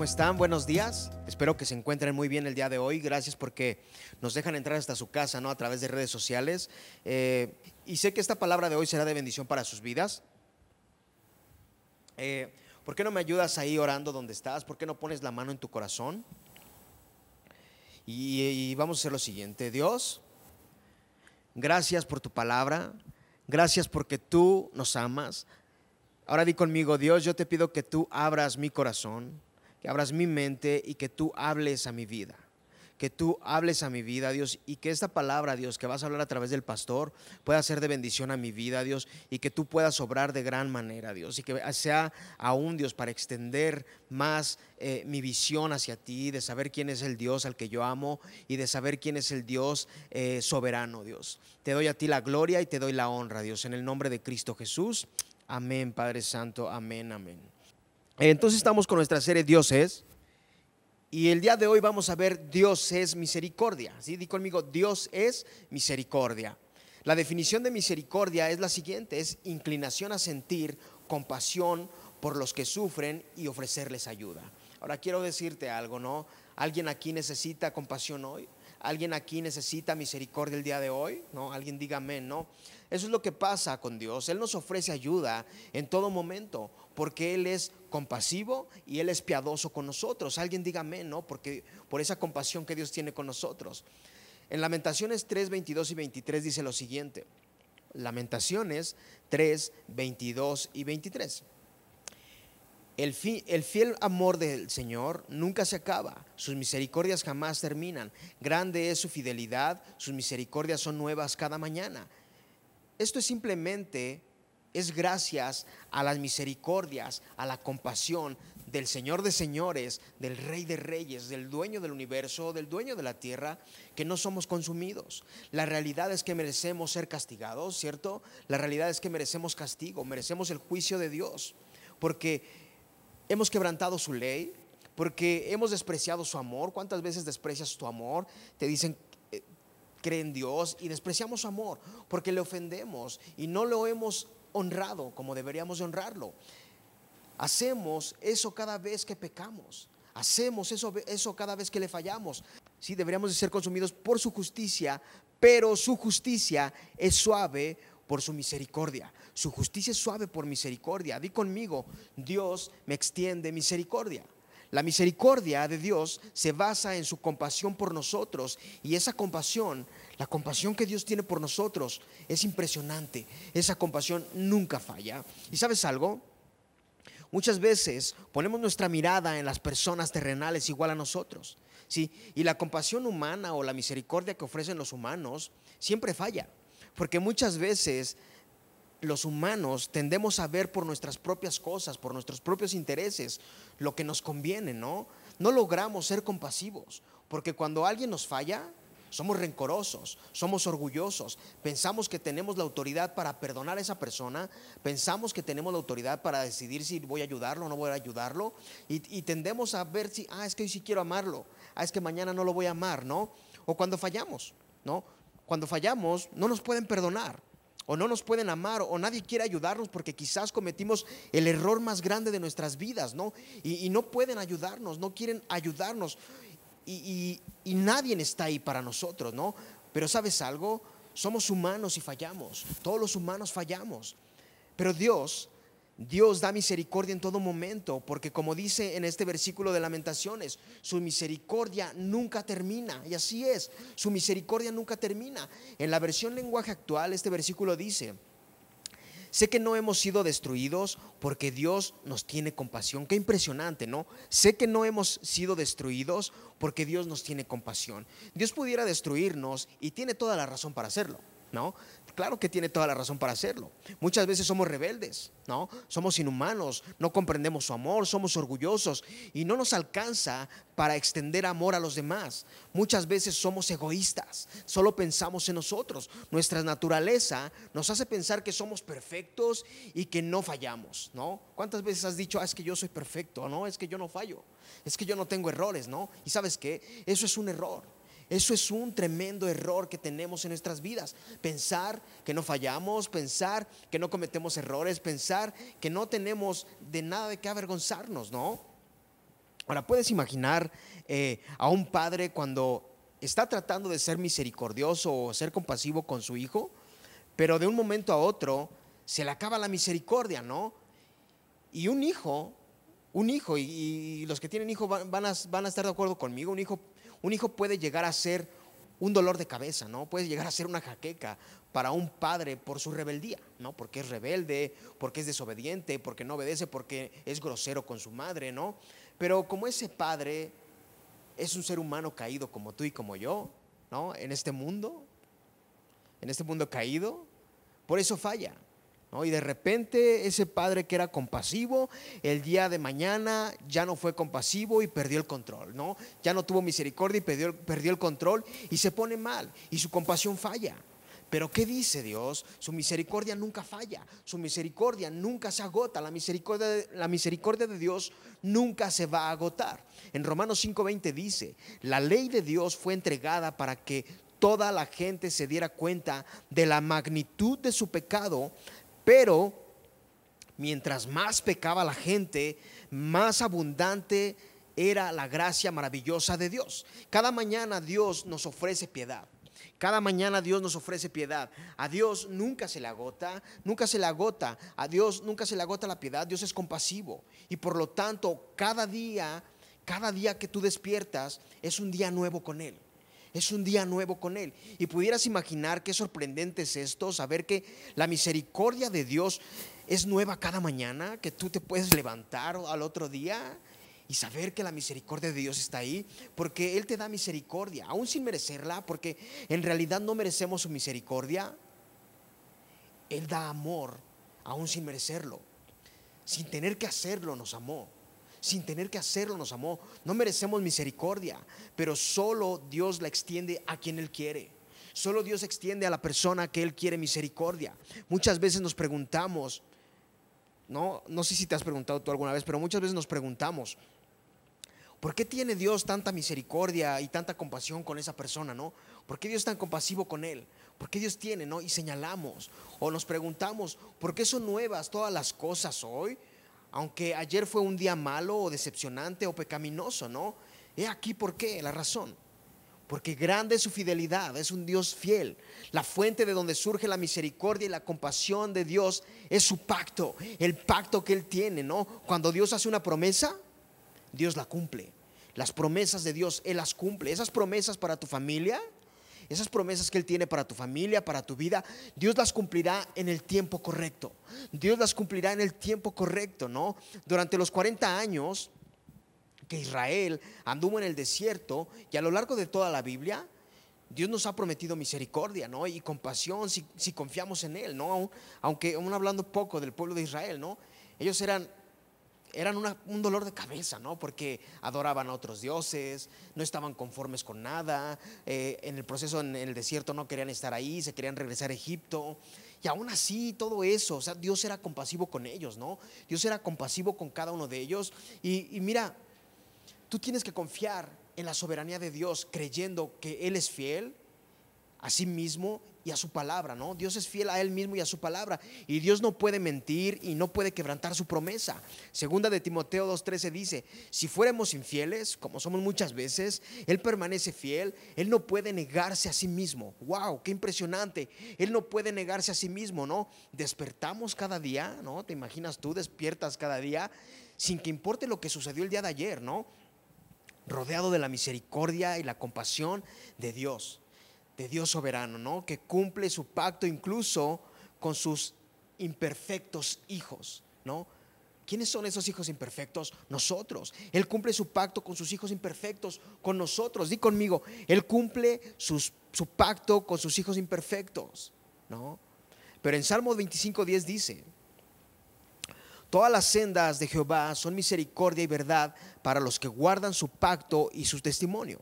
¿Cómo están? Buenos días. Espero que se encuentren muy bien el día de hoy. Gracias porque nos dejan entrar hasta su casa, ¿no? A través de redes sociales. Eh, y sé que esta palabra de hoy será de bendición para sus vidas. Eh, ¿Por qué no me ayudas ahí orando donde estás? ¿Por qué no pones la mano en tu corazón? Y, y vamos a hacer lo siguiente. Dios, gracias por tu palabra. Gracias porque tú nos amas. Ahora di conmigo, Dios, yo te pido que tú abras mi corazón que abras mi mente y que tú hables a mi vida. Que tú hables a mi vida, Dios, y que esta palabra, Dios, que vas a hablar a través del pastor, pueda ser de bendición a mi vida, Dios, y que tú puedas obrar de gran manera, Dios, y que sea aún, Dios, para extender más eh, mi visión hacia ti, de saber quién es el Dios al que yo amo y de saber quién es el Dios eh, soberano, Dios. Te doy a ti la gloria y te doy la honra, Dios, en el nombre de Cristo Jesús. Amén, Padre Santo, amén, amén. Entonces estamos con nuestra serie Dios es. Y el día de hoy vamos a ver Dios es misericordia. ¿sí? Di conmigo, Dios es misericordia. La definición de misericordia es la siguiente, es inclinación a sentir compasión por los que sufren y ofrecerles ayuda. Ahora quiero decirte algo, ¿no? ¿Alguien aquí necesita compasión hoy? ¿Alguien aquí necesita misericordia el día de hoy? ¿No? Alguien diga amén, ¿no? Eso es lo que pasa con Dios. Él nos ofrece ayuda en todo momento porque Él es compasivo y Él es piadoso con nosotros. Alguien diga amén, ¿no? Porque por esa compasión que Dios tiene con nosotros. En Lamentaciones 3, 22 y 23 dice lo siguiente. Lamentaciones 3, 22 y 23. El, el, fiel amor del Señor nunca se acaba, sus misericordias jamás terminan. Grande es su fidelidad, sus misericordias son nuevas cada mañana. Esto es simplemente, es gracias a las misericordias, a la compasión del Señor de señores, del Rey de reyes, del dueño del universo, del dueño de la tierra, que no somos consumidos. La realidad es que merecemos ser castigados, ¿cierto? La realidad es que merecemos castigo, merecemos el juicio de Dios, porque hemos quebrantado su ley, porque hemos despreciado su amor. ¿Cuántas veces desprecias tu amor? Te dicen, cree en Dios y despreciamos su amor porque le ofendemos y no lo hemos honrado como deberíamos honrarlo. Hacemos eso cada vez que pecamos. Hacemos eso, eso cada vez que le fallamos. Sí, deberíamos de ser consumidos por su justicia, pero su justicia es suave por su misericordia. Su justicia es suave por misericordia. Di conmigo, Dios me extiende misericordia. La misericordia de Dios se basa en su compasión por nosotros y esa compasión, la compasión que Dios tiene por nosotros es impresionante. Esa compasión nunca falla. ¿Y sabes algo? Muchas veces ponemos nuestra mirada en las personas terrenales igual a nosotros. ¿sí? Y la compasión humana o la misericordia que ofrecen los humanos siempre falla. Porque muchas veces los humanos tendemos a ver por nuestras propias cosas, por nuestros propios intereses, lo que nos conviene, ¿no? No logramos ser compasivos, porque cuando alguien nos falla, somos rencorosos, somos orgullosos, pensamos que tenemos la autoridad para perdonar a esa persona, pensamos que tenemos la autoridad para decidir si voy a ayudarlo o no voy a ayudarlo, y, tendemos a ver si, ah, es que hoy sí quiero amarlo, ah, es que mañana no lo voy a amar, ¿no? O cuando fallamos, ¿no? Cuando fallamos, no nos pueden perdonar o no nos pueden amar o nadie quiere ayudarnos porque quizás cometimos el error más grande de nuestras vidas, ¿no? Y, no pueden ayudarnos, no quieren ayudarnos y, nadie está ahí para nosotros, ¿no? Pero sabes algo, somos humanos y fallamos, todos los humanos fallamos, pero Dios Dios da misericordia en todo momento, porque como dice en este versículo de lamentaciones, su misericordia nunca termina. Y así es, su misericordia nunca termina. En la versión lenguaje actual, este versículo dice, sé que no hemos sido destruidos porque Dios nos tiene compasión. Qué impresionante, ¿no? Sé que no hemos sido destruidos porque Dios nos tiene compasión. Dios pudiera destruirnos y tiene toda la razón para hacerlo. ¿No? Claro que tiene toda la razón para hacerlo. Muchas veces somos rebeldes, ¿no? Somos inhumanos, no comprendemos su amor, somos orgullosos y no nos alcanza para extender amor a los demás. Muchas veces somos egoístas, solo pensamos en nosotros. Nuestra naturaleza nos hace pensar que somos perfectos y que no fallamos, ¿no? ¿Cuántas veces has dicho, ah, es que yo soy perfecto, no? Es que yo no fallo, es que yo no tengo errores, ¿no? Y sabes qué? Eso es un error. Eso es un tremendo error que tenemos en nuestras vidas. Pensar que no fallamos, pensar que no cometemos errores, pensar que no tenemos de nada de qué avergonzarnos, ¿no? Ahora, ¿puedes imaginar eh, a un padre cuando está tratando de ser misericordioso o ser compasivo con su hijo, pero de un momento a otro se le acaba la misericordia, ¿no? Y un hijo, un hijo, y, los que tienen hijos van, a, van, a, estar de acuerdo conmigo, un hijo, un hijo puede llegar a ser un dolor de cabeza, ¿no? Puede llegar a ser una jaqueca para un padre por su rebeldía, ¿no? Porque es rebelde, porque es desobediente, porque no obedece, porque es grosero con su madre, ¿no? Pero como ese padre es un ser humano caído como tú y como yo, ¿no? En este mundo, en este mundo caído, por eso falla. Y de repente ese padre que era compasivo, el día de mañana ya no fue compasivo y perdió el control, ¿no? Ya no tuvo misericordia y perdió, perdió el control y se pone mal y su compasión falla. Pero ¿qué dice Dios? Su misericordia nunca falla, su misericordia nunca se agota, la misericordia, de, la misericordia de Dios nunca se va a agotar. En Romanos 5:20 dice, la ley de Dios fue entregada para que toda la gente se diera cuenta de la magnitud de su pecado, pero mientras más pecaba la gente, más abundante era la gracia maravillosa de Dios. Cada mañana Dios nos ofrece piedad. Cada mañana Dios nos ofrece piedad. A Dios nunca se le agota, nunca se le agota. A Dios nunca se le agota la piedad. Dios es compasivo. Y por lo tanto, cada día, cada día que tú despiertas es un día nuevo con Él. Es un día nuevo con Él. Y pudieras imaginar qué sorprendente es esto, saber que la misericordia de Dios es nueva cada mañana, que tú te puedes levantar al otro día y saber que la misericordia de Dios está ahí, porque Él te da misericordia, aún sin merecerla, porque en realidad no merecemos su misericordia. Él da amor, aún sin merecerlo. Sin tener que hacerlo nos amó. Sin tener que hacerlo nos amó. No merecemos misericordia, pero solo Dios la extiende a quien Él quiere. Solo Dios extiende a la persona que Él quiere misericordia. Muchas veces nos preguntamos, no, no sé si te has preguntado tú alguna vez, pero muchas veces nos preguntamos, ¿Por qué tiene Dios tanta misericordia y tanta compasión con esa persona, no? ¿Por qué Dios es tan compasivo con él? ¿Por qué Dios tiene, no? Y señalamos o nos preguntamos, ¿por qué son nuevas todas las cosas hoy? Aunque ayer fue un día malo o decepcionante o pecaminoso, ¿no? He aquí por qué, la razón. Porque grande es su fidelidad, es un Dios fiel. La fuente de donde surge la misericordia y la compasión de Dios es su pacto, el pacto que Él tiene, ¿no? Cuando Dios hace una promesa, Dios la cumple. Las promesas de Dios, Él las cumple. Esas promesas para tu familia, esas promesas que Él tiene para tu familia, para tu vida, Dios las cumplirá en el tiempo correcto. Dios las cumplirá en el tiempo correcto, ¿no? Durante los 40 años que Israel anduvo en el desierto y a lo largo de toda la Biblia, Dios nos ha prometido misericordia, ¿no? Y compasión si, confiamos en Él, ¿no? Aunque aún hablando poco del pueblo de Israel, ¿no? Ellos eran eran un dolor de cabeza, ¿no? Porque adoraban a otros dioses, no estaban conformes con nada, eh, en el proceso en el desierto no querían estar ahí, se querían regresar a Egipto. Y aún así, todo eso, o sea, Dios era compasivo con ellos, ¿no? Dios era compasivo con cada uno de ellos. Y, y mira, tú tienes que confiar en la soberanía de Dios, creyendo que Él es fiel a sí mismo y a su palabra, ¿no? Dios es fiel a él mismo y a su palabra y Dios no puede mentir y no puede quebrantar su promesa. Segunda de Timoteo 2:13 dice, si fuéramos infieles, como somos muchas veces, él permanece fiel, él no puede negarse a sí mismo. Wow, qué impresionante. Él no puede negarse a sí mismo, ¿no? Despertamos cada día, ¿no? Te imaginas tú despiertas cada día sin que importe lo que sucedió el día de ayer, ¿no? Rodeado de la misericordia y la compasión de Dios de Dios soberano, ¿no? Que cumple su pacto incluso con sus imperfectos hijos, ¿no? ¿Quiénes son esos hijos imperfectos? Nosotros. Él cumple su pacto con sus hijos imperfectos, con nosotros. Di conmigo, Él cumple su pacto con sus hijos imperfectos, ¿no? Pero en Salmo 25.10 dice, Todas las sendas de Jehová son misericordia y verdad para los que guardan su pacto y su testimonio.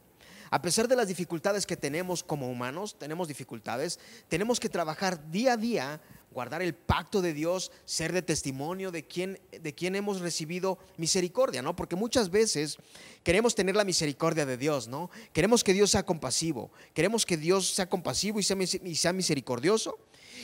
A pesar de las dificultades que tenemos como humanos, tenemos dificultades, tenemos que trabajar día a día, guardar el pacto de Dios, ser de testimonio de quien, de quien hemos recibido misericordia, ¿no? Porque muchas veces queremos tener la misericordia de Dios, ¿no? Queremos que Dios sea compasivo, queremos que Dios sea compasivo y sea, y sea misericordioso.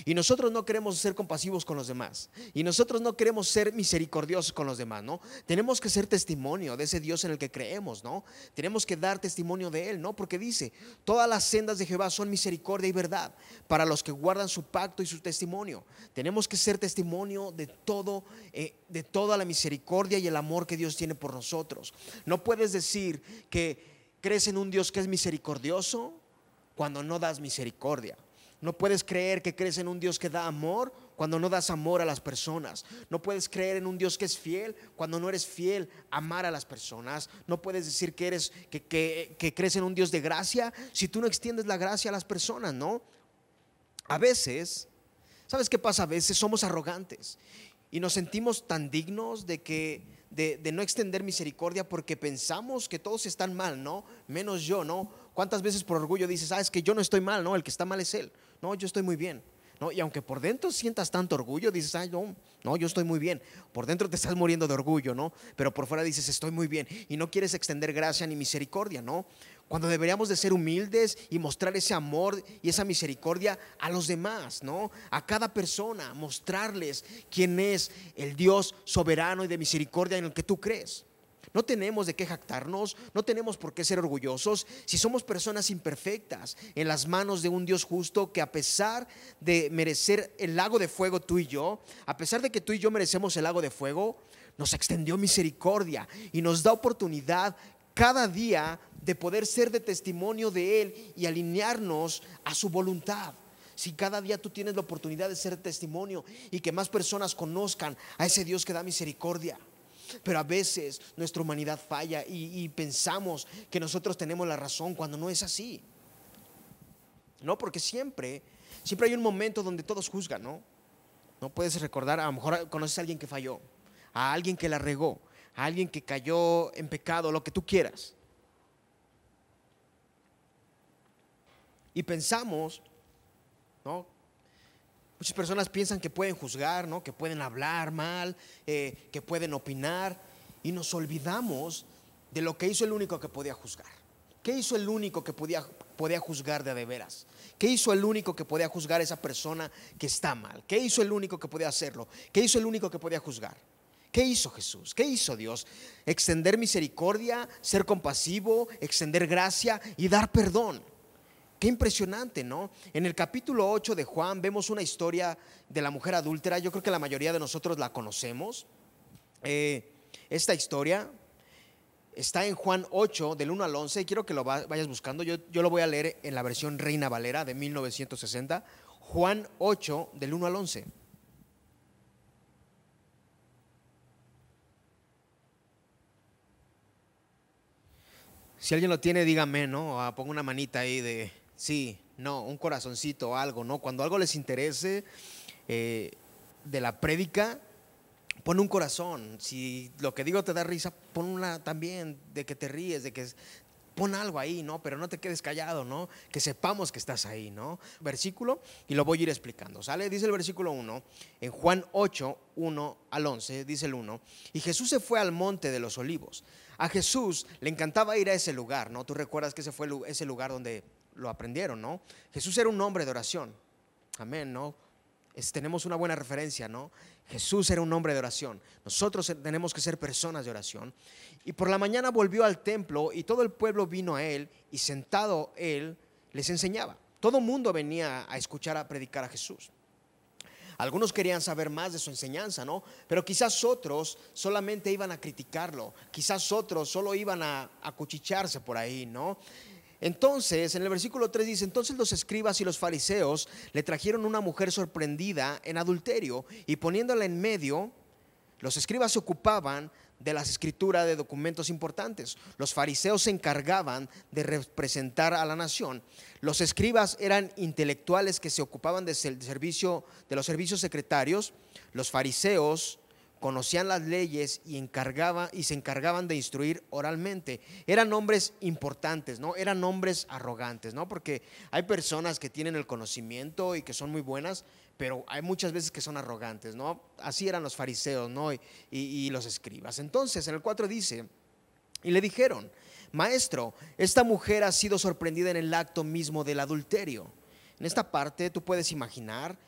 Y nosotros no queremos ser compasivos con los demás. Y nosotros no queremos ser misericordiosos con los demás, ¿no? Tenemos que ser testimonio de ese Dios en el que creemos, ¿no? Tenemos que dar testimonio de Él, ¿no? Porque dice, todas las sendas de Jehová son misericordia y verdad para los que guardan su pacto y su testimonio. Tenemos que ser testimonio de todo, eh, de toda la misericordia y el amor que Dios tiene por nosotros. No puedes decir que crees en un Dios que es misericordioso cuando no das misericordia. No puedes creer que crees en un Dios que da amor cuando no das amor a las personas. No puedes creer en un Dios que es fiel cuando no eres fiel a amar a las personas. No puedes decir que eres que, crees en un Dios de gracia si tú no extiendes la gracia a las personas, ¿no? A veces, ¿sabes qué pasa? A veces somos arrogantes y nos sentimos tan dignos de que de, de, no extender misericordia porque pensamos que todos están mal, ¿no? Menos yo, ¿no? ¿Cuántas veces por orgullo dices, ah, es que yo no estoy mal, ¿no? El que está mal es él. No, yo estoy muy bien. ¿no? Y aunque por dentro sientas tanto orgullo, dices, ay, no, no, yo estoy muy bien. Por dentro te estás muriendo de orgullo, ¿no? Pero por fuera dices, estoy muy bien. Y no quieres extender gracia ni misericordia, ¿no? Cuando deberíamos de ser humildes y mostrar ese amor y esa misericordia a los demás, ¿no? A cada persona, mostrarles quién es el Dios soberano y de misericordia en el que tú crees. No tenemos de qué jactarnos, no tenemos por qué ser orgullosos si somos personas imperfectas en las manos de un Dios justo que a pesar de merecer el lago de fuego tú y yo, a pesar de que tú y yo merecemos el lago de fuego, nos extendió misericordia y nos da oportunidad cada día de poder ser de testimonio de Él y alinearnos a su voluntad. Si cada día tú tienes la oportunidad de ser testimonio y que más personas conozcan a ese Dios que da misericordia. Pero a veces nuestra humanidad falla y, pensamos que nosotros tenemos la razón cuando no es así. No, porque siempre, siempre hay un momento donde todos juzgan, ¿no? No puedes recordar, a lo mejor conoces a alguien que falló, a alguien que la regó, a alguien que cayó en pecado, lo que tú quieras. Y pensamos, ¿no? Muchas personas piensan que pueden juzgar, ¿no? que pueden hablar mal, eh, que pueden opinar, y nos olvidamos de lo que hizo el único que podía juzgar. ¿Qué hizo el único que podía, podía juzgar de, de veras? ¿Qué hizo el único que podía juzgar a esa persona que está mal? ¿Qué hizo el único que podía hacerlo? ¿Qué hizo el único que podía juzgar? ¿Qué hizo Jesús? ¿Qué hizo Dios? Extender misericordia, ser compasivo, extender gracia y dar perdón. Qué impresionante, ¿no? En el capítulo 8 de Juan vemos una historia de la mujer adúltera. Yo creo que la mayoría de nosotros la conocemos. Eh, esta historia está en Juan 8, del 1 al 11. Quiero que lo vayas buscando. Yo, lo voy a leer en la versión Reina Valera de 1960. Juan 8, del 1 al 11. Si alguien lo tiene, dígame, ¿no? Ah, ponga una manita ahí de, Sí, no, un corazoncito algo, ¿no? Cuando algo les interese eh, de la prédica, pon un corazón. Si lo que digo te da risa, pon una también de que te ríes, de que pon algo ahí, ¿no? Pero no te quedes callado, ¿no? Que sepamos que estás ahí, ¿no? Versículo, y lo voy a ir explicando, ¿sale? Dice el versículo 1, en Juan 8, 1 al 11, dice el 1, y Jesús se fue al monte de los olivos. A Jesús le encantaba ir a ese lugar, ¿no? Tú recuerdas que ese fue ese lugar donde lo aprendieron, ¿no? Jesús era un hombre de oración. Amén, ¿no? tenemos una buena referencia, ¿no? Jesús era un hombre de oración. Nosotros tenemos que ser personas de oración. Y por la mañana volvió al templo y todo el pueblo vino a él y sentado él les enseñaba. Todo mundo venía a escuchar a predicar a Jesús. Algunos querían saber más de su enseñanza, ¿no? Pero quizás otros solamente iban a criticarlo. Quizás otros solo iban a acuchicharse por ahí, ¿no? Entonces, en el versículo 3 dice, entonces los escribas y los fariseos le trajeron una mujer sorprendida en adulterio y poniéndola en medio, los escribas se ocupaban de las escrituras de documentos importantes. Los fariseos se encargaban de representar a la nación. Los escribas eran intelectuales que se ocupaban de, servicio, de los servicios secretarios. Los fariseos conocían las leyes y, encargaba, y se encargaban de instruir oralmente. Eran hombres importantes, ¿no? Eran hombres arrogantes, ¿no? Porque hay personas que tienen el conocimiento y que son muy buenas, pero hay muchas veces que son arrogantes, ¿no? Así eran los fariseos, ¿no? Y, y los escribas. Entonces, en el 4 dice, y le dijeron, maestro, esta mujer ha sido sorprendida en el acto mismo del adulterio. En esta parte tú puedes imaginar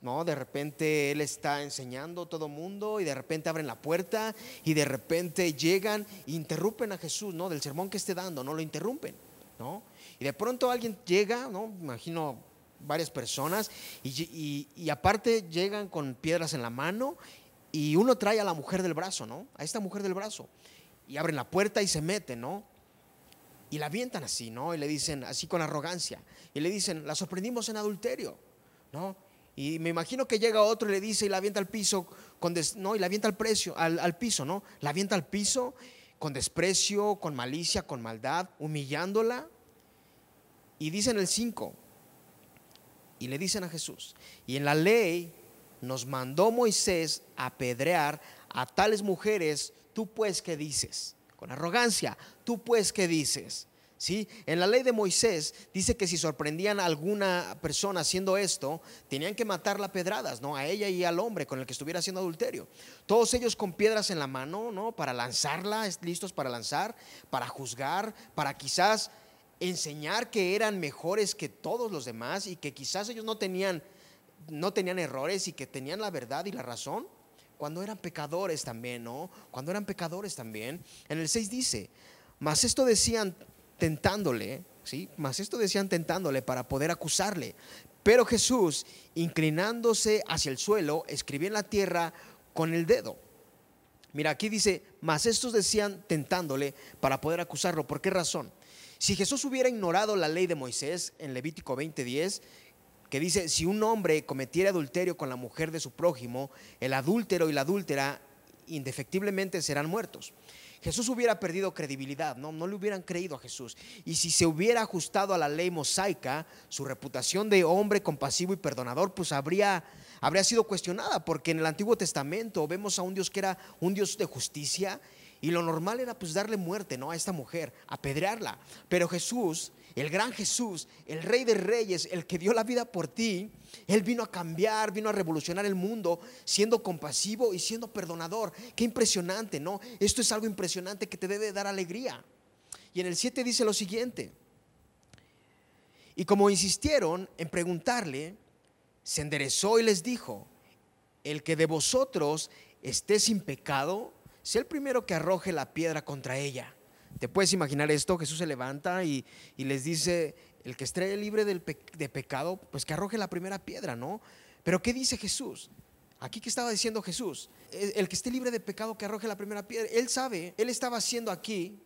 ¿no? De repente él está enseñando a todo mundo y de repente abren la puerta y de repente llegan e interrumpen a Jesús, ¿no? Del sermón que esté dando, no lo interrumpen, ¿no? Y de pronto alguien llega, ¿no? imagino varias personas y, y aparte llegan con piedras en la mano y uno trae a la mujer del brazo, ¿no? A esta mujer del brazo. Y abren la puerta y se meten, ¿no? Y la avientan así, ¿no? Y le dicen, así con arrogancia. Y le dicen, la sorprendimos en adulterio, ¿no? Y me imagino que llega otro y le dice y la avienta al piso, con no, y la avienta al, precio, al, al piso, ¿no? La avienta al piso con desprecio, con malicia, con maldad, humillándola. Y dicen el 5, y le dicen a Jesús, y en la ley nos mandó Moisés apedrear a tales mujeres, tú pues qué dices, con arrogancia, tú pues qué dices. ¿Sí? En la ley de Moisés dice que si sorprendían a alguna persona haciendo esto, tenían que matarla a pedradas, ¿no? A ella y al hombre con el que estuviera haciendo adulterio. Todos ellos con piedras en la mano, ¿no? Para lanzarla, listos para lanzar, para juzgar, para quizás enseñar que eran mejores que todos los demás y que quizás ellos no tenían no tenían errores y que tenían la verdad y la razón cuando eran pecadores también, ¿no? Cuando eran pecadores también. En el 6 dice, mas esto decían tentándole, ¿sí? Mas esto decían tentándole para poder acusarle. Pero Jesús, inclinándose hacia el suelo, escribía en la tierra con el dedo. Mira, aquí dice, mas estos decían tentándole para poder acusarlo. ¿Por qué razón? Si Jesús hubiera ignorado la ley de Moisés en Levítico 20:10, que dice, si un hombre cometiera adulterio con la mujer de su prójimo, el adúltero y la adúltera indefectiblemente serán muertos. Jesús hubiera perdido credibilidad, ¿no? no le hubieran creído a Jesús. Y si se hubiera ajustado a la ley mosaica, su reputación de hombre compasivo y perdonador, pues habría, habría sido cuestionada, porque en el Antiguo Testamento vemos a un Dios que era un Dios de justicia y lo normal era pues darle muerte, ¿no? A esta mujer, apedrearla. Pero Jesús, el gran Jesús, el rey de reyes, el que dio la vida por ti, él vino a cambiar, vino a revolucionar el mundo, siendo compasivo y siendo perdonador. Qué impresionante, ¿no? Esto es algo impresionante que te debe dar alegría. Y en el 7 dice lo siguiente. Y como insistieron en preguntarle, se enderezó y les dijo, el que de vosotros esté sin pecado, sea el primero que arroje la piedra contra ella. ¿Te puedes imaginar esto? Jesús se levanta y, les dice, el que esté libre del de pecado, pues que arroje la primera piedra, ¿no? Pero ¿qué dice Jesús? Aquí que estaba diciendo Jesús, el que esté libre de pecado que arroje la primera piedra. Él sabe, él estaba haciendo aquí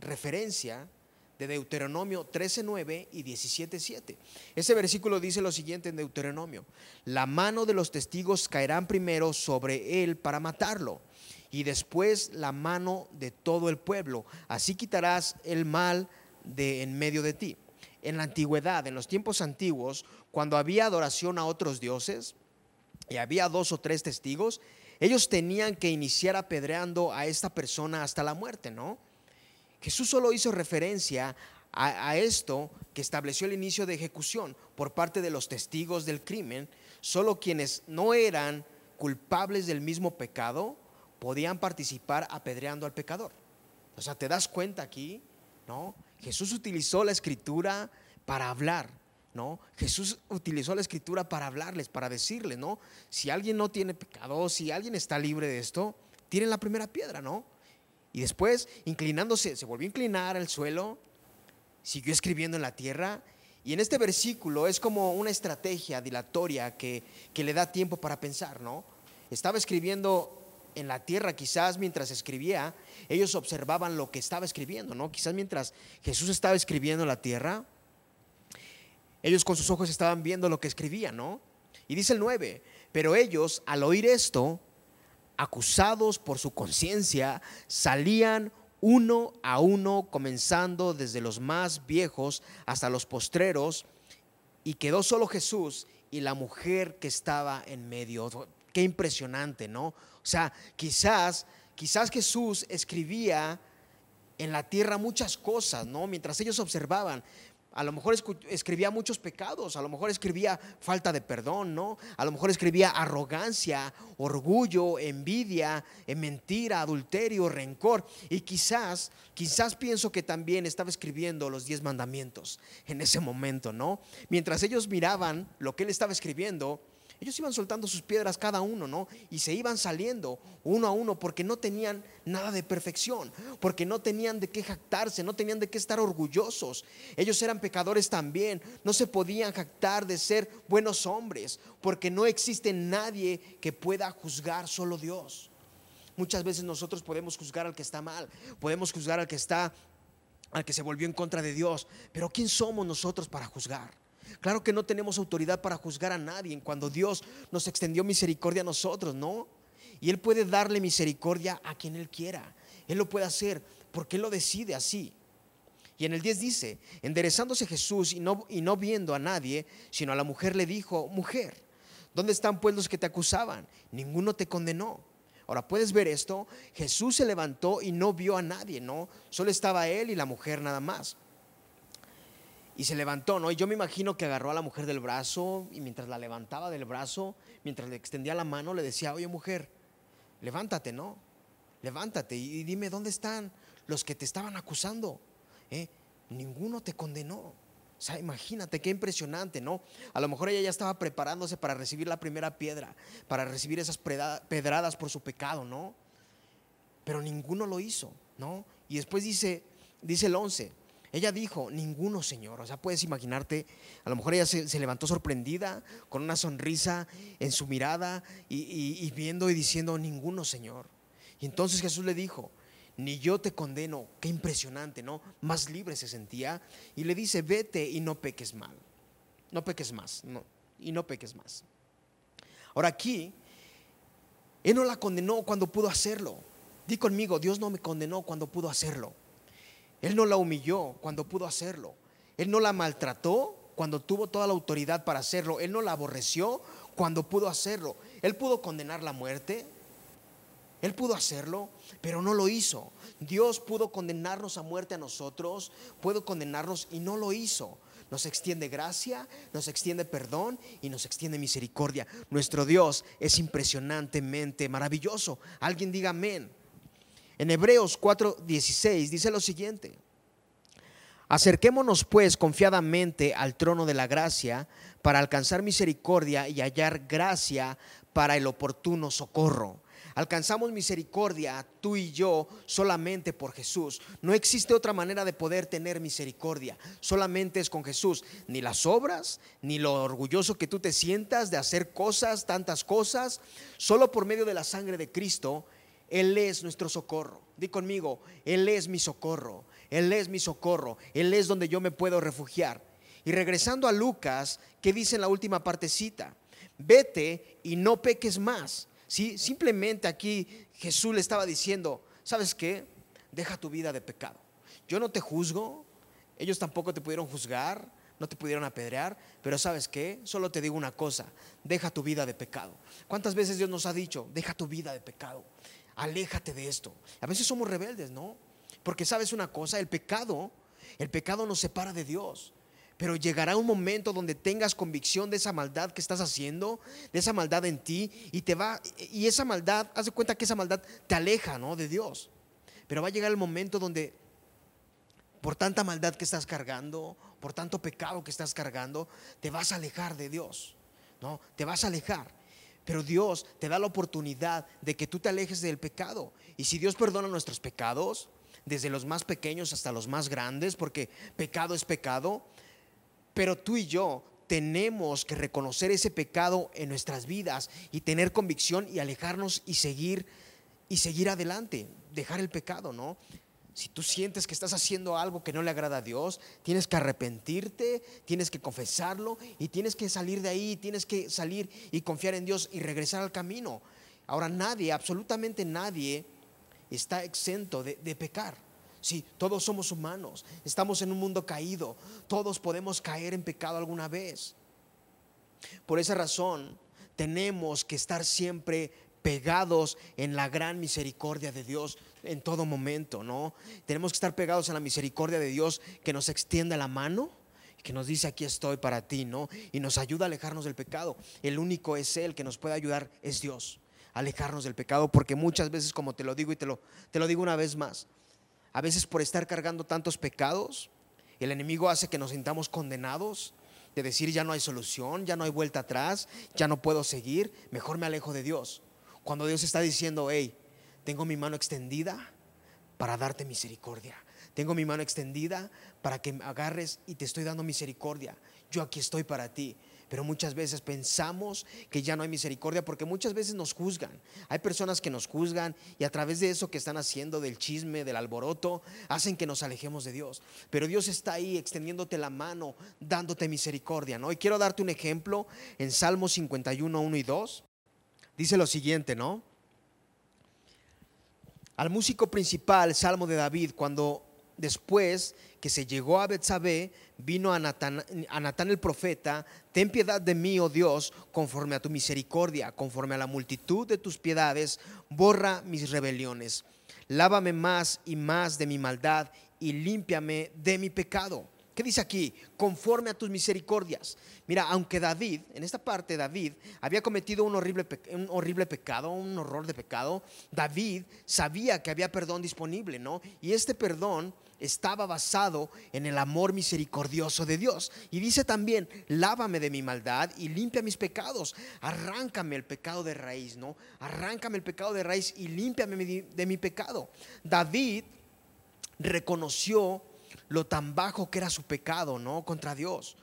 referencia de Deuteronomio 13:9 y 17:7. Ese versículo dice lo siguiente en Deuteronomio: La mano de los testigos caerán primero sobre él para matarlo y después la mano de todo el pueblo. Así quitarás el mal de en medio de ti. En la antigüedad, en los tiempos antiguos, cuando había adoración a otros dioses y había dos o tres testigos, ellos tenían que iniciar apedreando a esta persona hasta la muerte, ¿no? Jesús solo hizo referencia a, a, esto que estableció el inicio de ejecución por parte de los testigos del crimen, solo quienes no eran culpables del mismo pecado podían participar apedreando al pecador. O sea, ¿te das cuenta aquí? ¿No? Jesús utilizó la escritura para hablar, ¿no? Jesús utilizó la escritura para hablarles, para decirles, ¿no? Si alguien no tiene pecado, si alguien está libre de esto, tienen la primera piedra, ¿no? Y después, inclinándose, se volvió a inclinar al suelo, siguió escribiendo en la tierra. Y en este versículo es como una estrategia dilatoria que, que le da tiempo para pensar, ¿no? Estaba escribiendo en la tierra, quizás mientras escribía, ellos observaban lo que estaba escribiendo, ¿no? Quizás mientras Jesús estaba escribiendo en la tierra, ellos con sus ojos estaban viendo lo que escribía, ¿no? Y dice el 9, pero ellos al oír esto, acusados por su conciencia, salían uno a uno, comenzando desde los más viejos hasta los postreros, y quedó solo Jesús y la mujer que estaba en medio. Qué impresionante, ¿no? O sea, quizás, quizás Jesús escribía en la tierra muchas cosas, ¿no? Mientras ellos observaban, a lo mejor escribía muchos pecados, a lo mejor escribía falta de perdón, ¿no? A lo mejor escribía arrogancia, orgullo, envidia, eh, mentira, adulterio, rencor. Y quizás, quizás pienso que también estaba escribiendo los diez mandamientos en ese momento, ¿no? Mientras ellos miraban lo que él estaba escribiendo, Ellos iban soltando sus piedras cada uno, ¿no? Y se iban saliendo uno a uno porque no tenían nada de perfección, porque no tenían de qué jactarse, no tenían de qué estar orgullosos. Ellos eran pecadores también, no se podían jactar de ser buenos hombres, porque no existe nadie que pueda juzgar, solo Dios. Muchas veces nosotros podemos juzgar al que está mal, podemos juzgar al que está al que se volvió en contra de Dios, pero ¿quién somos nosotros para juzgar? Claro que no tenemos autoridad para juzgar a nadie cuando Dios nos extendió misericordia a nosotros, ¿no? Y Él puede darle misericordia a quien Él quiera. Él lo puede hacer porque Él lo decide así. Y en el 10 dice, enderezándose Jesús y no, y no viendo a nadie, sino a la mujer le dijo, mujer, ¿dónde están pues los que te acusaban? Ninguno te condenó. Ahora, ¿puedes ver esto? Jesús se levantó y no vio a nadie, ¿no? Solo estaba él y la mujer nada más y se levantó, ¿no? Y yo me imagino que agarró a la mujer del brazo y mientras la levantaba del brazo, mientras le extendía la mano, le decía, oye mujer, levántate, ¿no? Levántate y dime dónde están los que te estaban acusando. ¿Eh? Ninguno te condenó. O sea, imagínate qué impresionante, ¿no? A lo mejor ella ya estaba preparándose para recibir la primera piedra, para recibir esas pedradas por su pecado, ¿no? Pero ninguno lo hizo, ¿no? Y después dice, dice el 11, ella dijo, ninguno, Señor. O sea, puedes imaginarte, a lo mejor ella se, levantó sorprendida, con una sonrisa en su mirada y, viendo y diciendo, ninguno, Señor. Y entonces Jesús le dijo, ni yo te condeno. Qué impresionante, ¿no? Más libre se sentía. Y le dice, vete y no peques mal. No peques más, no, y no peques más. Ahora aquí, Él no la condenó cuando pudo hacerlo. Di conmigo, Dios no me condenó cuando pudo hacerlo. Él no la humilló cuando pudo hacerlo. Él no la maltrató cuando tuvo toda la autoridad para hacerlo. Él no la aborreció cuando pudo hacerlo. Él pudo condenar la muerte. Él pudo hacerlo, pero no lo hizo. Dios pudo condenarnos a muerte a nosotros, pudo condenarnos y no lo hizo. Nos extiende gracia, nos extiende perdón y nos extiende misericordia. Nuestro Dios es impresionantemente maravilloso. Alguien diga amén. En Hebreos 4:16 dice lo siguiente. Acerquémonos pues confiadamente al trono de la gracia para alcanzar misericordia y hallar gracia para el oportuno socorro. Alcanzamos misericordia tú y yo solamente por Jesús. No existe otra manera de poder tener misericordia. Solamente es con Jesús. Ni las obras, ni lo orgulloso que tú te sientas de hacer cosas, tantas cosas. Solo por medio de la sangre de Cristo él es nuestro socorro. Di conmigo, Él es mi socorro. Él es mi socorro. Él es donde yo me puedo refugiar. Y regresando a Lucas, que dice en la última partecita, vete y no peques más. ¿Sí? Simplemente aquí Jesús le estaba diciendo, ¿sabes qué? Deja tu vida de pecado. Yo no te juzgo, ellos tampoco te pudieron juzgar, no te pudieron apedrear, pero ¿sabes qué? Solo te digo una cosa, deja tu vida de pecado. ¿Cuántas veces Dios nos ha dicho, deja tu vida de pecado? Aléjate de esto. A veces somos rebeldes, ¿no? Porque sabes una cosa, el pecado, el pecado nos separa de Dios. Pero llegará un momento donde tengas convicción de esa maldad que estás haciendo, de esa maldad en ti, y te va, y esa maldad, haz de cuenta que esa maldad te aleja, ¿no? De Dios. Pero va a llegar el momento donde, por tanta maldad que estás cargando, por tanto pecado que estás cargando, te vas a alejar de Dios, ¿no? Te vas a alejar. Pero Dios te da la oportunidad de que tú te alejes del pecado. Y si Dios perdona nuestros pecados, desde los más pequeños hasta los más grandes, porque pecado es pecado, pero tú y yo tenemos que reconocer ese pecado en nuestras vidas y tener convicción y alejarnos y seguir y seguir adelante, dejar el pecado, ¿no? Si tú sientes que estás haciendo algo que no le agrada a Dios, tienes que arrepentirte, tienes que confesarlo y tienes que salir de ahí, tienes que salir y confiar en Dios y regresar al camino. Ahora nadie, absolutamente nadie, está exento de, pecar. Sí, todos somos humanos, estamos en un mundo caído, todos podemos caer en pecado alguna vez. Por esa razón, tenemos que estar siempre pegados en la gran misericordia de Dios en todo momento, ¿no? Tenemos que estar pegados en la misericordia de Dios que nos extiende la mano que nos dice aquí estoy para ti, ¿no? Y nos ayuda a alejarnos del pecado. El único es Él que nos puede ayudar, es Dios. alejarnos del pecado, porque muchas veces, como te lo digo y te lo, te lo digo una vez más, a veces por estar cargando tantos pecados, el enemigo hace que nos sintamos condenados de decir ya no hay solución, ya no hay vuelta atrás, ya no puedo seguir, mejor me alejo de Dios. Cuando Dios está diciendo, hey, tengo mi mano extendida para darte misericordia. Tengo mi mano extendida para que me agarres y te estoy dando misericordia. Yo aquí estoy para ti. Pero muchas veces pensamos que ya no hay misericordia porque muchas veces nos juzgan. Hay personas que nos juzgan y a través de eso que están haciendo del chisme, del alboroto, hacen que nos alejemos de Dios. Pero Dios está ahí extendiéndote la mano, dándote misericordia, ¿no? Y quiero darte un ejemplo en Salmos 51, 1 y 2. Dice lo siguiente, ¿no? Al músico principal, Salmo de David, cuando después que se llegó a Betsabé, vino a a Natán el profeta, ten piedad de mí, oh Dios, conforme a tu misericordia, conforme a la multitud de tus piedades, borra mis rebeliones. Lávame más y más de mi maldad y límpiame de mi pecado. ¿Qué dice aquí? Conforme a tus misericordias. Mira, aunque David, en esta parte David, había cometido un horrible, un horrible pecado, un horror de pecado, David sabía que había perdón disponible, ¿no? Y este perdón estaba basado en el amor misericordioso de Dios. Y dice también, lávame de mi maldad y limpia mis pecados. Arráncame el pecado de raíz, ¿no? Arráncame el pecado de raíz y límpiame de mi pecado. David reconoció lo tan bajo que era su pecado, ¿no? Contra Dios.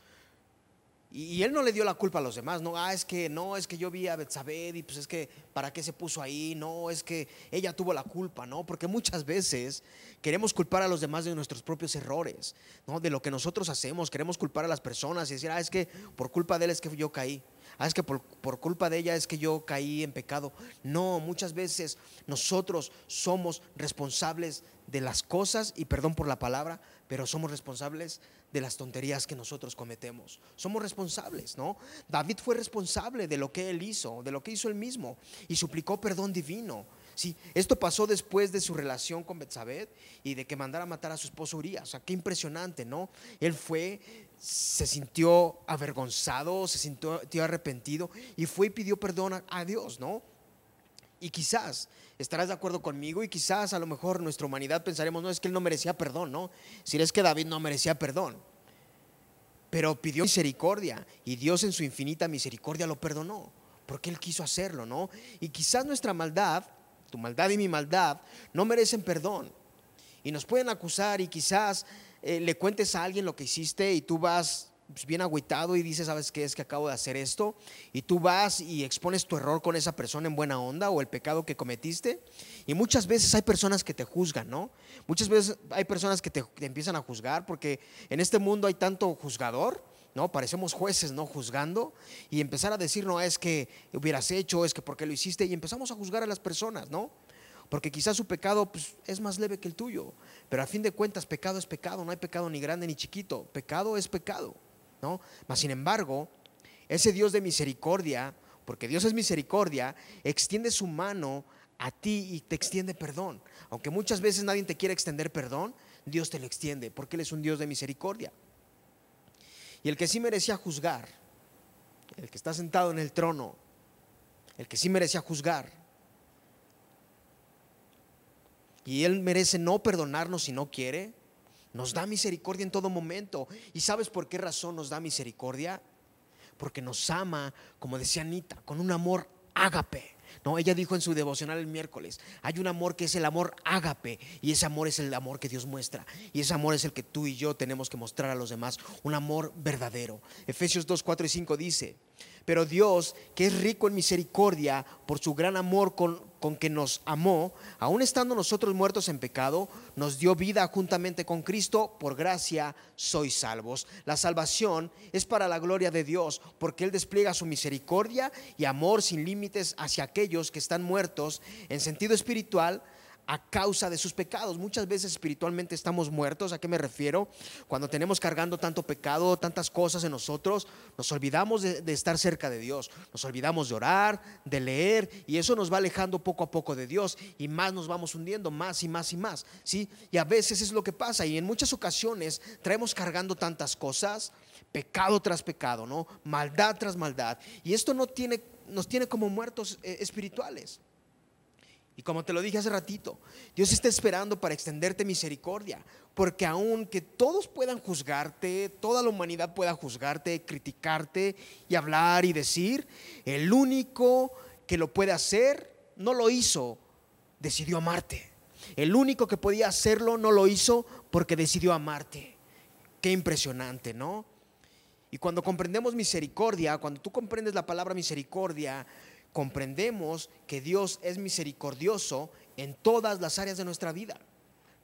Y, él no le dio la culpa a los demás, no, ah, es que no, es que yo vi a Betsabé y pues es que para qué se puso ahí, no, es que ella tuvo la culpa, no, porque muchas veces queremos culpar a los demás de nuestros propios errores, no, de lo que nosotros hacemos, queremos culpar a las personas y decir, ah, es que por culpa de él es que yo caí, ah, es que por, por culpa de ella es que yo caí en pecado. No, muchas veces nosotros somos responsables de las cosas, y perdón por la palabra, pero somos responsables de las tonterías que nosotros cometemos. Somos responsables, ¿no? David fue responsable de lo que él hizo, de lo que hizo él mismo, y suplicó perdón divino. Sí, esto pasó después de su relación con Betsabé y de que mandara a matar a su esposo Urias. O sea, qué impresionante, ¿no? Él fue, se sintió avergonzado, se sintió, arrepentido y fue y pidió perdón a Dios, ¿no? Y quizás estarás de acuerdo conmigo y quizás a lo mejor nuestra humanidad pensaremos, no, es que él no merecía perdón, ¿no? Si es que David no merecía perdón. Pero pidió misericordia y Dios en su infinita misericordia lo perdonó, porque él quiso hacerlo, ¿no? Y quizás nuestra maldad, tu maldad y mi maldad, no merecen perdón. Y nos pueden acusar y quizás eh, le cuentes a alguien lo que hiciste y tú vas pues, bien agüitado y dices, ¿sabes qué es que acabo de hacer esto? Y tú vas y expones tu error con esa persona en buena onda o el pecado que cometiste. Y muchas veces hay personas que te juzgan, ¿no? Muchas veces hay personas que te, empiezan a juzgar porque en este mundo hay tanto juzgador. ¿no? Parecemos jueces, ¿no? Juzgando y empezar a decir, no, es que hubieras hecho, es que porque lo hiciste y empezamos a juzgar a las personas, ¿no? Porque quizás su pecado pues, es más leve que el tuyo, pero a fin de cuentas pecado es pecado, no hay pecado ni grande ni chiquito, pecado es pecado. ¿No? Mas sin embargo, ese Dios de misericordia, porque Dios es misericordia, extiende su mano a ti y te extiende perdón. Aunque muchas veces nadie te quiere extender perdón, Dios te lo extiende, porque Él es un Dios de misericordia. Y el que sí merecía juzgar, el que está sentado en el trono, el que sí merecía juzgar, y Él merece no perdonarnos si no quiere, nos da misericordia en todo momento. ¿Y sabes por qué razón nos da misericordia? Porque nos ama, como decía Anita, con un amor ágape. No, ella dijo en su devocional el miércoles, hay un amor que es el amor ágape y ese amor es el amor que Dios muestra y ese amor es el que tú y yo tenemos que mostrar a los demás, un amor verdadero. Efesios 2, 4 y 5 dice, pero Dios, que es rico en misericordia por su gran amor con, con que nos amó, aun estando nosotros muertos en pecado, nos dio vida juntamente con Cristo, por gracia sois salvos. La salvación es para la gloria de Dios, porque Él despliega su misericordia y amor sin límites hacia aquellos que están muertos en sentido espiritual a causa de sus pecados. Muchas veces espiritualmente estamos muertos. ¿A qué me refiero? Cuando tenemos cargando tanto pecado, tantas cosas en nosotros, nos olvidamos de, estar cerca de Dios. Nos olvidamos de orar, de leer, y eso nos va alejando poco a poco de Dios y más nos vamos hundiendo, más y más y más. ¿sí? Y a veces es lo que pasa y en muchas ocasiones traemos cargando tantas cosas, pecado tras pecado, ¿no? Maldad tras maldad. Y esto no tiene, nos tiene como muertos eh, espirituales. Y como te lo dije hace ratito, Dios está esperando para extenderte misericordia, porque aunque todos puedan juzgarte, toda la humanidad pueda juzgarte, criticarte y hablar y decir, el único que lo puede hacer no lo hizo, decidió amarte. El único que podía hacerlo no lo hizo porque decidió amarte. Qué impresionante, ¿no? Y cuando comprendemos misericordia, cuando tú comprendes la palabra misericordia, comprendemos que Dios es misericordioso en todas las áreas de nuestra vida,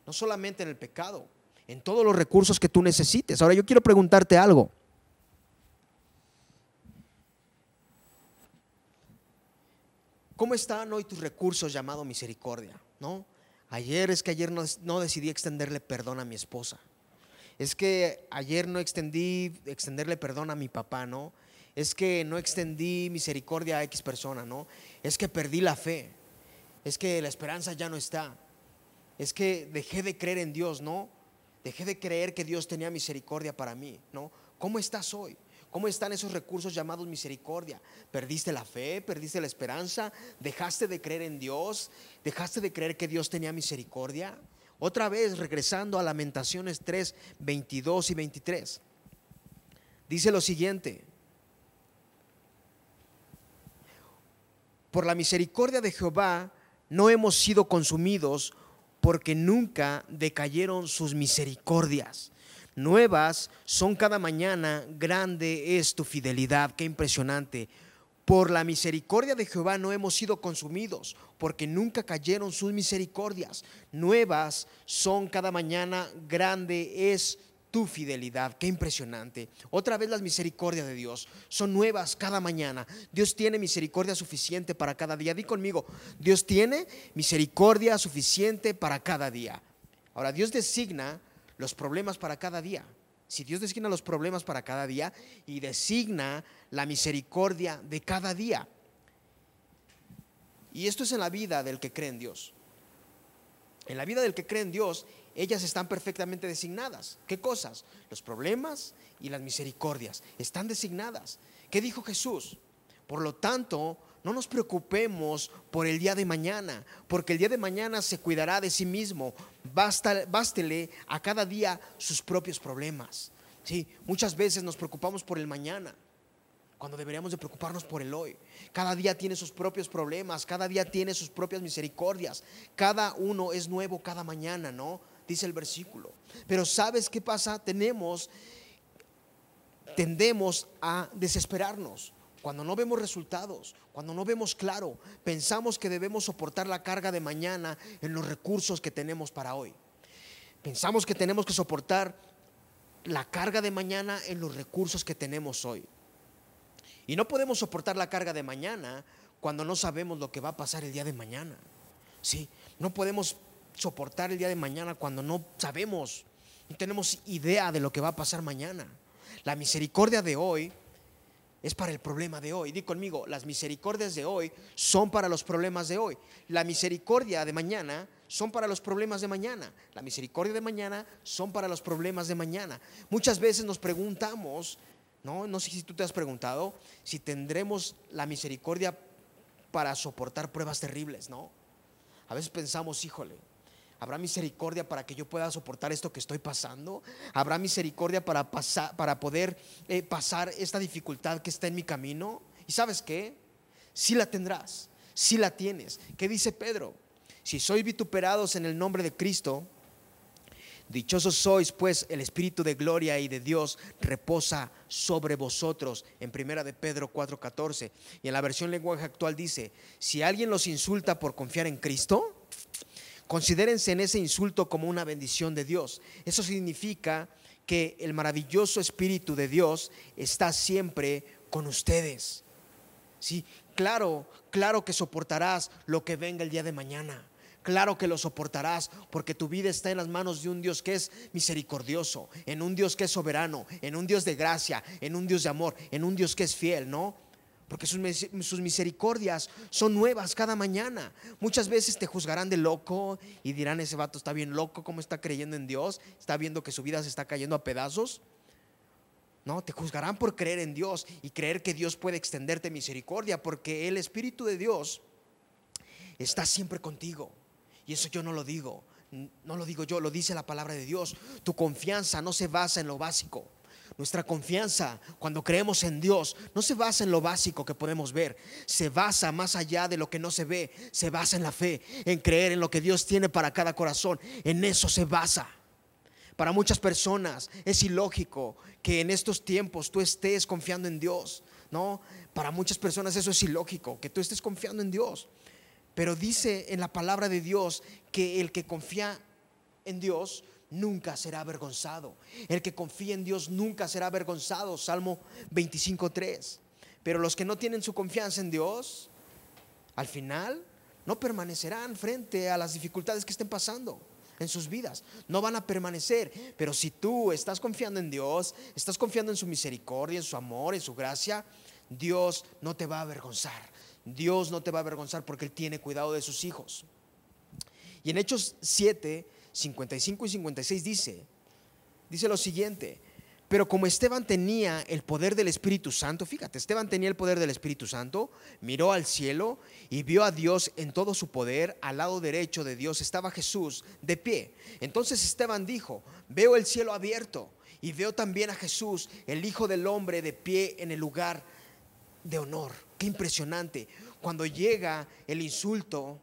no solamente en el pecado, en todos los recursos que tú necesites. Ahora yo quiero preguntarte algo. ¿Cómo están hoy tus recursos llamado misericordia? ¿No? Ayer es que ayer no, no, decidí extenderle perdón a mi esposa. Es que ayer no extendí extenderle perdón a mi papá, ¿no? Es que no extendí misericordia a X persona, ¿no? Es que perdí la fe, es que la esperanza ya no está, es que dejé de creer en Dios, ¿no? Dejé de creer que Dios tenía misericordia para mí, ¿no? ¿Cómo estás hoy? ¿Cómo están esos recursos llamados misericordia? ¿Perdiste la fe? ¿Perdiste la esperanza? ¿Dejaste de creer en Dios? ¿Dejaste de creer que Dios tenía misericordia? Otra vez, regresando a Lamentaciones 3, 22 y 23. Dice lo siguiente, por la misericordia de Jehová no hemos sido consumidos porque nunca decayeron sus misericordias. Nuevas son cada mañana, grande es tu fidelidad, qué impresionante. Por la misericordia de Jehová no hemos sido consumidos, porque nunca cayeron sus misericordias. Nuevas son cada mañana, grande es tu fidelidad. Qué impresionante. Otra vez las misericordias de Dios son nuevas cada mañana. Dios tiene misericordia suficiente para cada día. Di conmigo, Dios tiene misericordia suficiente para cada día. Ahora, Dios designa los problemas para cada día. Si Dios designa los problemas para cada día y designa la misericordia de cada día. Y esto es en la vida del que cree en Dios. En la vida del que cree en Dios ellas están perfectamente designadas. ¿Qué cosas? Los problemas y las misericordias están designadas. ¿Qué dijo Jesús? Por lo tanto, no nos preocupemos por el día de mañana, porque el día de mañana se cuidará de sí mismo. bástele a cada día sus propios problemas. Sí, muchas veces nos preocupamos por el mañana, cuando deberíamos de preocuparnos por el hoy. Cada día tiene sus propios problemas, cada día tiene sus propias misericordias. Cada uno es nuevo cada mañana, ¿no? Dice el versículo. Pero ¿sabes qué pasa? Tenemos, tendemos a desesperarnos. Cuando no vemos resultados, cuando no vemos claro, pensamos que debemos soportar la carga de mañana en los recursos que tenemos para hoy. Pensamos que tenemos que soportar la carga de mañana en los recursos que tenemos hoy. Y no podemos soportar la carga de mañana cuando no sabemos lo que va a pasar el día de mañana. Sí, no podemos soportar el día de mañana cuando no sabemos, no tenemos idea de lo que va a pasar mañana. La misericordia de hoy es para el problema de hoy. Di conmigo, las misericordias de hoy son para los problemas de hoy. La misericordia de mañana son para los problemas de mañana. La misericordia de mañana son para los problemas de mañana. Muchas veces nos preguntamos, no, no sé si tú te has preguntado, si tendremos la misericordia para soportar pruebas terribles, ¿no? A veces pensamos, híjole, ¿Habrá misericordia para que yo pueda soportar esto que estoy pasando? ¿Habrá misericordia para, pasar, para poder eh, pasar esta dificultad que está en mi camino? ¿Y sabes qué? Si la tendrás, si la tienes. ¿Qué dice Pedro? Si sois vituperados en el nombre de Cristo, Dichosos sois, pues el Espíritu de gloria y de Dios reposa sobre vosotros. En primera de Pedro 4:14. Y en la versión lenguaje actual dice, si alguien los insulta por confiar en Cristo, Considérense en ese insulto como una bendición de Dios. Eso significa que el maravilloso Espíritu de Dios está siempre con ustedes. Sí, claro, claro que soportarás lo que venga el día de mañana. Claro que lo soportarás porque tu vida está en las manos de un Dios que es misericordioso, en un Dios que es soberano, en un Dios de gracia, en un Dios de amor, en un Dios que es fiel, ¿no? Porque sus, misericordias son nuevas cada mañana. Muchas veces te juzgarán de loco y dirán, ese vato está bien loco, ¿cómo está creyendo en Dios? ¿Está viendo que su vida se está cayendo a pedazos? No, te juzgarán por creer en Dios y creer que Dios puede extenderte misericordia, porque el Espíritu de Dios está siempre contigo. Y eso yo no lo digo, no lo digo yo, lo dice la palabra de Dios. Tu confianza no se basa en lo básico. Nuestra confianza cuando creemos en Dios no se basa en lo básico que podemos ver, se basa más allá de lo que no se ve, se basa en la fe, en creer en lo que Dios tiene para cada corazón, en eso se basa. Para muchas personas es ilógico que en estos tiempos tú estés confiando en Dios, ¿no? Para muchas personas eso es ilógico, que tú estés confiando en Dios. Pero dice en la palabra de Dios que el que confía en Dios nunca será avergonzado. El que confía en Dios nunca será avergonzado. Salmo 25.3. Pero los que no tienen su confianza en Dios, al final no permanecerán frente a las dificultades que estén pasando en sus vidas. No van a permanecer. Pero si tú estás confiando en Dios, estás confiando en su misericordia, en su amor, en su gracia, Dios no te va a avergonzar. Dios no te va a avergonzar porque Él tiene cuidado de sus hijos. Y en Hechos 7, 55 y 56 dice, dice lo siguiente, pero como Esteban tenía el poder del Espíritu Santo, fíjate, Esteban tenía el poder del Espíritu Santo, miró al cielo y vio a Dios en todo su poder, al lado derecho de Dios estaba Jesús de pie. Entonces Esteban dijo, veo el cielo abierto y veo también a Jesús, el Hijo del Hombre, de pie en el lugar de honor. Qué impresionante. Cuando llega el insulto,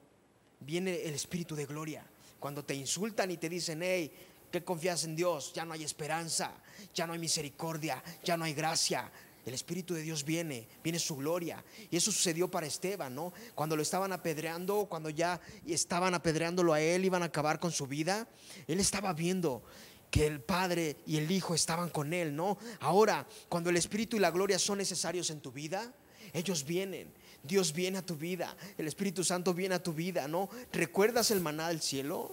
viene el Espíritu de gloria. Cuando te insultan y te dicen, hey, que confías en Dios, ya no hay esperanza, ya no hay misericordia, ya no hay gracia. El Espíritu de Dios viene, viene su gloria. Y eso sucedió para Esteban, ¿no? Cuando lo estaban apedreando, cuando ya estaban apedreándolo a él, iban a acabar con su vida, él estaba viendo que el Padre y el Hijo estaban con él, ¿no? Ahora, cuando el Espíritu y la gloria son necesarios en tu vida, ellos vienen. Dios viene a tu vida, el Espíritu Santo viene a tu vida, ¿no? ¿Recuerdas el maná del cielo?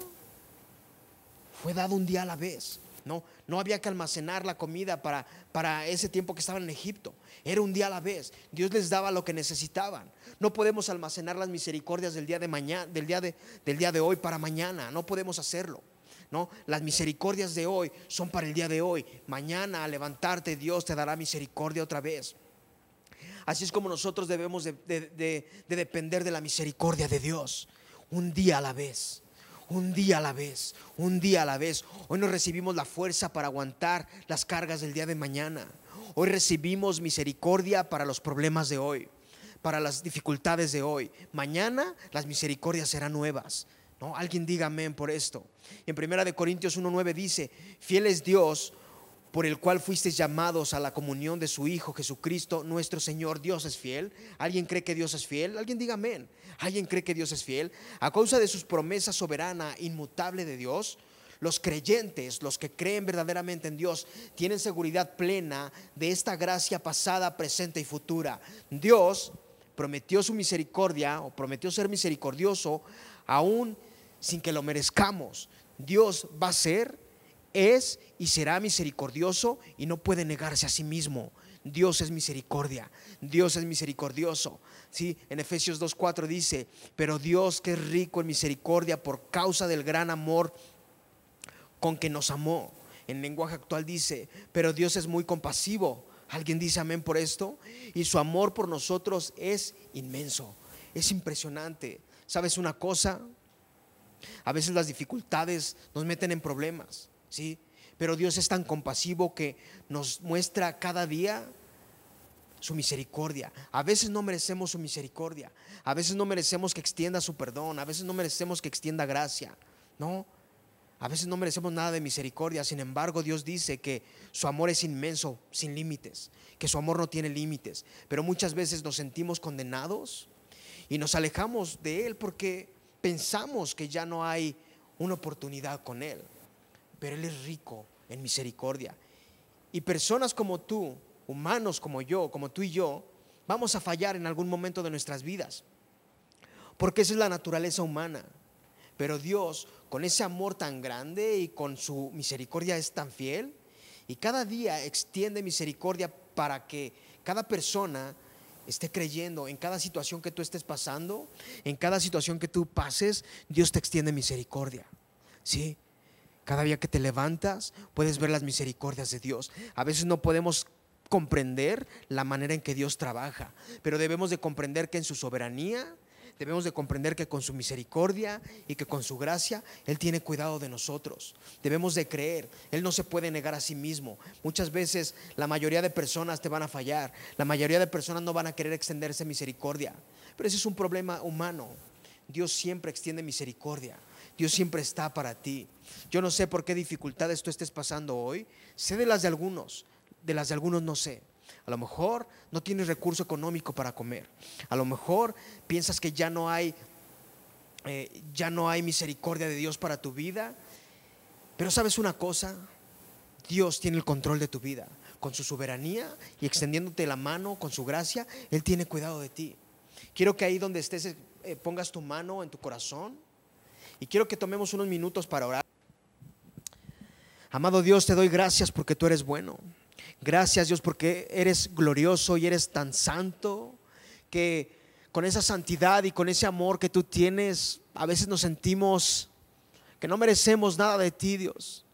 Fue dado un día a la vez, ¿no? No había que almacenar la comida para, para ese tiempo que estaban en Egipto. Era un día a la vez. Dios les daba lo que necesitaban. No podemos almacenar las misericordias del día de mañana, del día de, del día de hoy para mañana. No podemos hacerlo. ¿No? Las misericordias de hoy son para el día de hoy. Mañana al levantarte Dios te dará misericordia otra vez. Así es como nosotros debemos de, depender de la misericordia de Dios, un día a la vez un día a la vez, un día a la vez. Hoy no recibimos la fuerza para aguantar las cargas del día de mañana. Hoy recibimos misericordia para los problemas de hoy, para las dificultades de hoy. Mañana las misericordias serán nuevas. ¿no? Alguien diga amén por esto. En primera de Corintios 1:9 dice, "Fiel es Dios por el cual fuisteis llamados a la comunión de su Hijo Jesucristo, nuestro Señor. Dios es fiel. ¿Alguien cree que Dios es fiel? Alguien diga amén. ¿Alguien cree que Dios es fiel? A causa de sus promesas soberana, inmutable de Dios, los creyentes, los que creen verdaderamente en Dios, tienen seguridad plena de esta gracia pasada, presente y futura. Dios prometió su misericordia o prometió ser misericordioso aún sin que lo merezcamos. Dios va a ser es y será misericordioso y no puede negarse a sí mismo. Dios es misericordia, Dios es misericordioso. ¿sí? En Efesios 2.4 dice, pero Dios que es rico en misericordia por causa del gran amor con que nos amó. En lenguaje actual dice, pero Dios es muy compasivo. ¿Alguien dice amén por esto? Y su amor por nosotros es inmenso, es impresionante. ¿Sabes una cosa? A veces las dificultades nos meten en problemas. ¿Sí? Pero Dios es tan compasivo que nos muestra cada día su misericordia. A veces no merecemos su misericordia. A veces no merecemos que extienda su perdón. A veces no merecemos que extienda gracia. No. A veces no merecemos nada de misericordia. Sin embargo, Dios dice que su amor es inmenso, sin límites. Que su amor no tiene límites. Pero muchas veces nos sentimos condenados y nos alejamos de Él porque pensamos que ya no hay una oportunidad con Él pero Él es rico en misericordia. Y personas como tú, humanos como yo, como tú y yo, vamos a fallar en algún momento de nuestras vidas, porque esa es la naturaleza humana. Pero Dios, con ese amor tan grande y con su misericordia es tan fiel, y cada día extiende misericordia para que cada persona esté creyendo en cada situación que tú estés pasando, en cada situación que tú pases, Dios te extiende misericordia. ¿Sí? Cada día que te levantas puedes ver las misericordias de Dios. A veces no podemos comprender la manera en que Dios trabaja, pero debemos de comprender que en su soberanía Debemos de comprender que con su misericordia y que con su gracia Él tiene cuidado de nosotros. Debemos de creer. Él no se puede negar a sí mismo. Muchas veces la mayoría de personas te van a fallar. La mayoría de personas no van a querer extenderse misericordia. Pero ese es un problema humano. Dios siempre extiende misericordia. Dios siempre está para ti. Yo no sé por qué dificultades tú estés pasando hoy. Sé de las de algunos. De las de algunos no sé. A lo mejor no tienes recurso económico para comer. A lo mejor piensas que ya no hay, eh, ya no hay misericordia de Dios para tu vida. Pero sabes una cosa, Dios tiene el control de tu vida. Con su soberanía y extendiéndote la mano con su gracia, Él tiene cuidado de ti. Quiero que ahí donde estés eh, pongas tu mano en tu corazón y quiero que tomemos unos minutos para orar. Amado Dios, te doy gracias porque tú eres bueno. Gracias Dios porque eres glorioso y eres tan santo que con esa santidad y con ese amor que tú tienes, a veces nos sentimos que no merecemos nada de ti, Dios.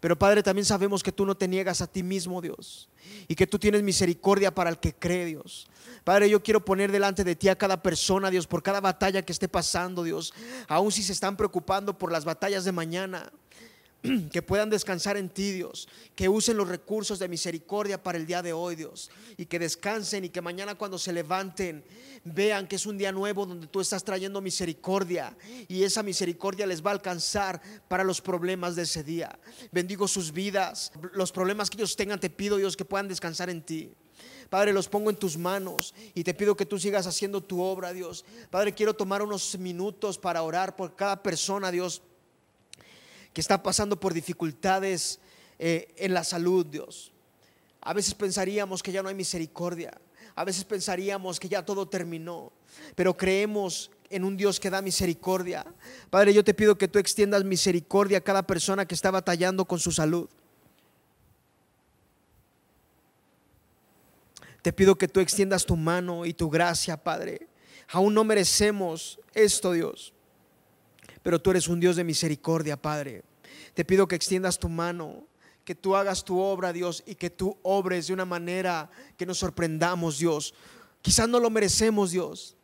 Pero Padre, también sabemos que tú no te niegas a ti mismo, Dios, y que tú tienes misericordia para el que cree, Dios. Padre, yo quiero poner delante de ti a cada persona, Dios, por cada batalla que esté pasando, Dios, aun si se están preocupando por las batallas de mañana. que puedan descansar en ti, Dios, que usen los recursos de misericordia para el día de hoy, Dios, y que descansen y que mañana cuando se levanten vean que es un día nuevo donde tú estás trayendo misericordia y esa misericordia les va a alcanzar para los problemas de ese día. Bendigo sus vidas, los problemas que ellos tengan, te pido, Dios, que puedan descansar en ti. Padre, los pongo en tus manos y te pido que tú sigas haciendo tu obra, Dios. Padre, quiero tomar unos minutos para orar por cada persona, Dios que está pasando por dificultades eh, en la salud, Dios. A veces pensaríamos que ya no hay misericordia. A veces pensaríamos que ya todo terminó. Pero creemos en un Dios que da misericordia. Padre, yo te pido que tú extiendas misericordia a cada persona que está batallando con su salud. Te pido que tú extiendas tu mano y tu gracia, Padre. Aún no merecemos esto, Dios. Pero tú eres un Dios de misericordia, Padre. Te pido que extiendas tu mano, que tú hagas tu obra, Dios, y que tú obres de una manera que nos sorprendamos, Dios. Quizás no lo merecemos, Dios,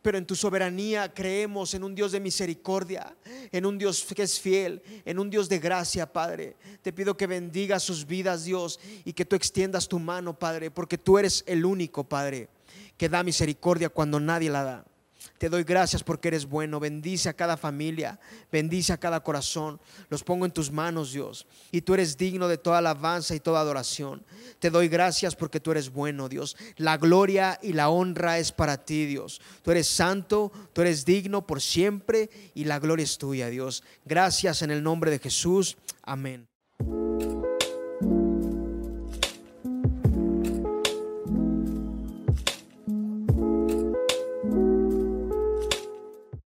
pero en tu soberanía creemos en un Dios de misericordia, en un Dios que es fiel, en un Dios de gracia, Padre. Te pido que bendiga sus vidas, Dios, y que tú extiendas tu mano, Padre, porque tú eres el único, Padre, que da misericordia cuando nadie la da. Te doy gracias porque eres bueno. Bendice a cada familia, bendice a cada corazón. Los pongo en tus manos, Dios. Y tú eres digno de toda alabanza y toda adoración. Te doy gracias porque tú eres bueno, Dios. La gloria y la honra es para ti, Dios. Tú eres santo, tú eres digno por siempre y la gloria es tuya, Dios. Gracias en el nombre de Jesús. Amén.